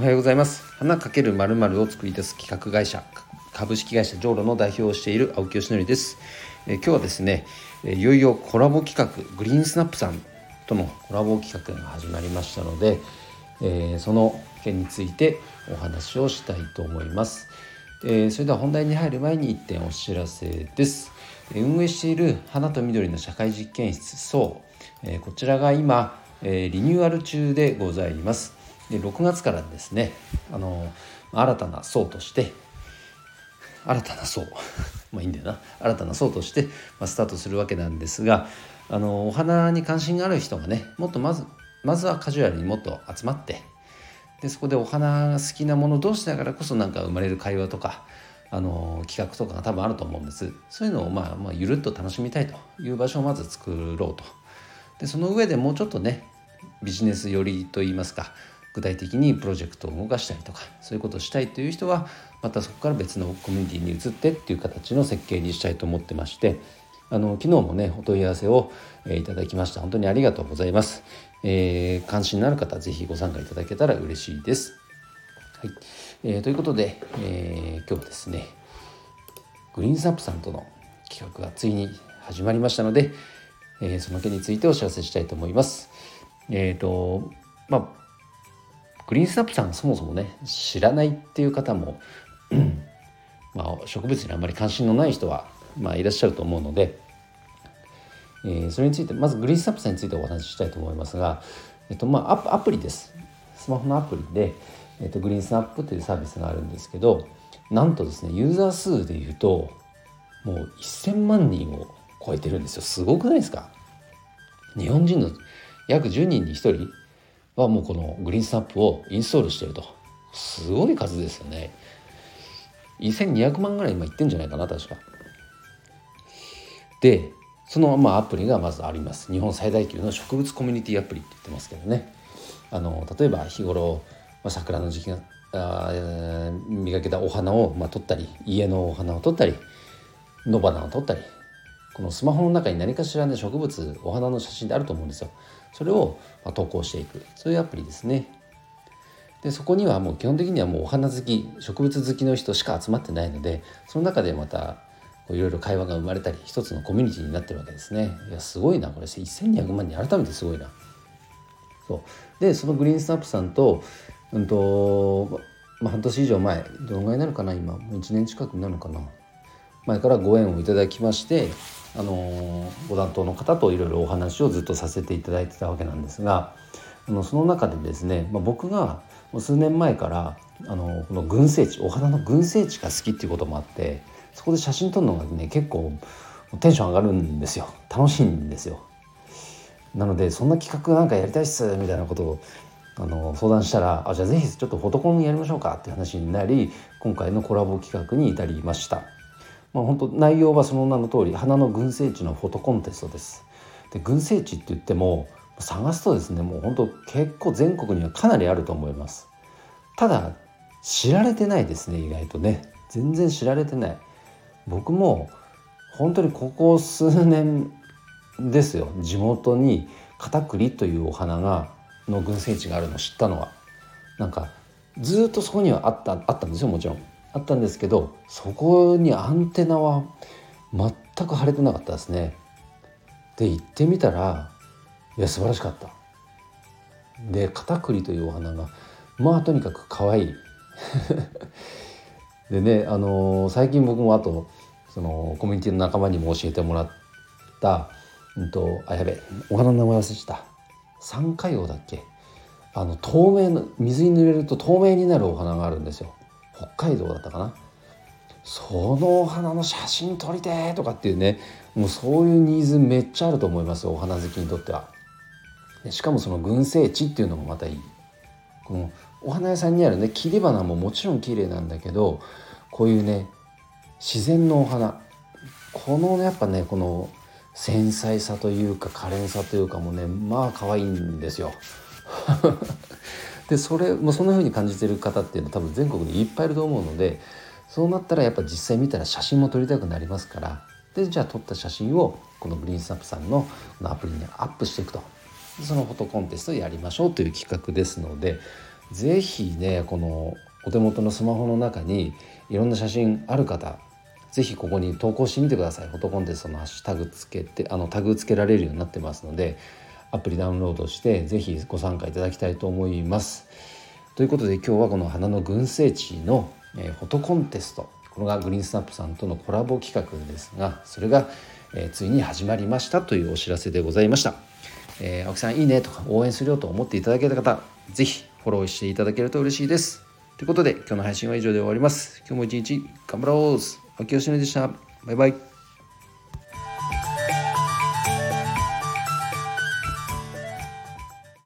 おはようございます。花かけるまるまるを作り出す企画会社株式会社ジョーロの代表をしている青木よしのりです。え今日はですねいよいよコラボ企画グリーンスナップさんとのコラボ企画が始まりましたので、えー、その件についてお話をしたいと思います、えー、それでは本題に入る前に1点お知らせです。運営している花と緑の社会実験室そう、えー、こちらが今えー、リニューアル中でございます。で6月からですねあの新たな層として新たな層。まあいいんだよな。新たな層として、ま、スタートするわけなんですがあのお花に関心がある人がねもっとまずまずはカジュアルにもっと集まってでそこでお花が好きなもの同士だからこそなんか生まれる会話とかあの企画とかが多分あると思うんです。そういうのをまあ、まあ、ゆるっと楽しみたいという場所をまず作ろうと。でその上でもうちょっとねビジネス寄りといいますか具体的にプロジェクトを動かしたりとかそういうことをしたいという人はまたそこから別のコミュニティに移ってっていう形の設計にしたいと思ってましてあの昨日もねお問い合わせを、え、いただきました。本当にありがとうございます、えー、関心のある方是非ご参加いただけたら嬉しいです、はい。えー、ということで、えー、今日はですねグリーンサップさんとの企画がついに始まりましたので、えー、その件についてお知らせしたいと思います。えっ、ー、とまあグリーンスナップさんそもそもね知らないっていう方も まあ、植物にあんまり関心のない人は、まあ、いらっしゃると思うので、えー、それについてまずグリーンスナップさんについてお話ししたいと思いますが、えっとまあ、アプリです。スマホのアプリで、えっと、グリーンスナップというサービスがあるんですけどなんとですねユーザー数でいうともう1000万人を超えてるんですよ。すごくないですか？日本人の約10人に1人はもうこのグリーンスナップをインストールしてると。すごい数ですよね。1200万ぐらい今いってんじゃないかな確か。でそのまあアプリがまずあります。日本最大級の植物コミュニティアプリって言ってますけどね。あの例えば日頃、まあ、桜の時期があ磨けたお花を、まあ、撮ったり家のお花を撮ったり野花を撮ったりこのスマホの中に何かしらね植物お花の写真であると思うんですよ。それを投稿していく。そういうアプリですね。でそこにはもう基本的にはもうお花好き植物好きの人しか集まってないのでその中でまたいろいろ会話が生まれたり一つのコミュニティになってるわけですね。いやすごいなこれ。1200万人改めてすごいな。そう。でそのグリーンスナップさんとうんと、まあ、半年以上前どのぐらいになるかな今。もう1年近くになるのかな。前からご縁をいただきましてあのご担当の方といろいろお話をずっとさせていただいてたわけなんですがあのその中でですね、まあ、僕が数年前からあのこの群生地お花の群生地が好きっていうこともあってそこで写真撮るのがね結構テンション上がるんですよ楽しいんですよ。なのでそんな企画なんかやりたいっすみたいなことをあの相談したらあじゃあぜひちょっとフォトコンやりましょうかっていう話になり今回のコラボ企画に至りました。まあ、本当内容はその名の通り花の群生地のフォトコンテストです。で群生地って言っても探すとですねもう本当結構全国にはかなりあると思います。ただ知られてないですね意外とね全然知られてない。僕も本当にここ数年ですよ地元にカタクリというお花がの群生地があるのを知ったのはなんかずっとそこにはあったあったんですよもちろんあったんですけどそこにアンテナは全く張れてなかったですね。で行ってみたらいや素晴らしかった。でカタクリというお花がまあとにかく可愛い でねあのー、最近僕もあとそのコミュニティの仲間にも教えてもらったうんとあやべお花の名前忘れちゃった三海王だっけ？あの透明の水に濡れると透明になるお花があるんですよ北海道だったかなそのお花の写真撮りてとかっていうねもうそういうニーズめっちゃあると思いますお花好きにとっては。でしかもその群生地っていうのもまたいい。このお花屋さんにあるね切り花ももちろん綺麗なんだけどこういうね自然のお花このねやっぱねこの繊細さというか可憐さというかもねまあ可愛いんですよ。でそれもそんな風に感じてる方っていうのは多分全国にいっぱいいると思うのでそうなったらやっぱ実際見たら写真も撮りたくなりますからでじゃあ撮った写真をこのグリーンスナップさんのアプリにアップしていくと。そのフォトコンテストをやりましょうという企画ですので是非ねこのお手元のスマホの中にいろんな写真ある方是非ここに投稿してみてください。フォトコンテストのハッシュタグつけてあのタグつけられるようになってますのでアプリダウンロードして是非ご参加いただきたいと思います。ということで今日はこの花の群生地の、えフォトコンテスト。これがグリーンスナップさんとのコラボ企画ですがそれが、え、ついに始まりましたというお知らせでございました、えー、青木さんいいねとか応援するよと思っていただけた方是非フォローしていただけると嬉しいです。ということで今日の配信は以上で終わります。今日も一日頑張ろう。青木よしのでした。バイバイ。